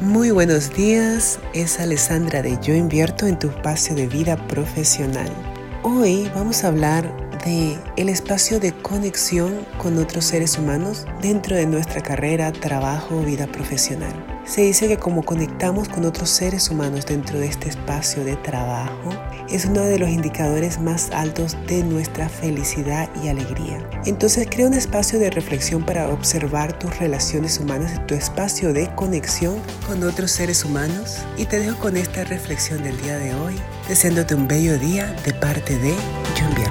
Muy buenos días, es Alessandra de Yo Invierto en tu espacio de vida profesional. Hoy vamos a hablar de el espacio de conexión con otros seres humanos dentro de nuestra carrera, trabajo, vida profesional. Se dice que como conectamos con otros seres humanos dentro de este espacio de trabajo, es uno de los indicadores más altos de nuestra felicidad y alegría. Entonces crea un espacio de reflexión para observar tus relaciones humanas, tu espacio de conexión con otros seres humanos. Y te dejo con esta reflexión del día de hoy, deseándote un bello día de parte de Jumbia.